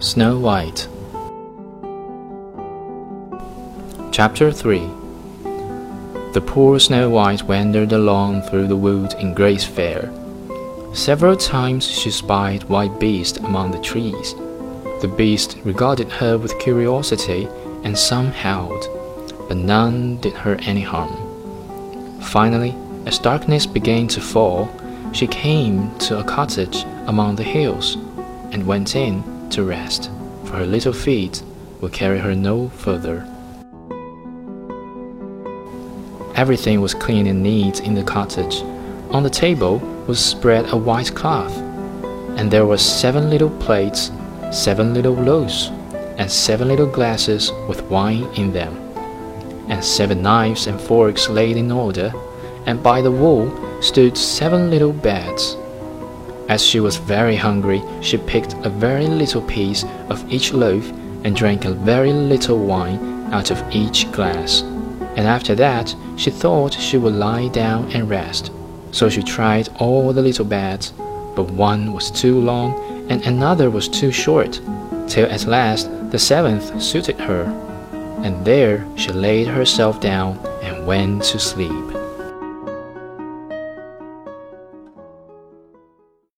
Snow White Chapter 3 The poor Snow White wandered along through the wood in great fear. Several times she spied wild beasts among the trees. The beasts regarded her with curiosity, and some howled, but none did her any harm. Finally, as darkness began to fall, she came to a cottage among the hills, and went in to rest, for her little feet would carry her no further. Everything was clean and neat in the cottage. On the table was spread a white cloth, and there were seven little plates, seven little loaves, and seven little glasses with wine in them, and seven knives and forks laid in order, and by the wall stood seven little beds. As she was very hungry, she picked a very little piece of each loaf and drank a very little wine out of each glass. And after that, she thought she would lie down and rest. So she tried all the little beds, but one was too long and another was too short, till at last the seventh suited her. And there she laid herself down and went to sleep.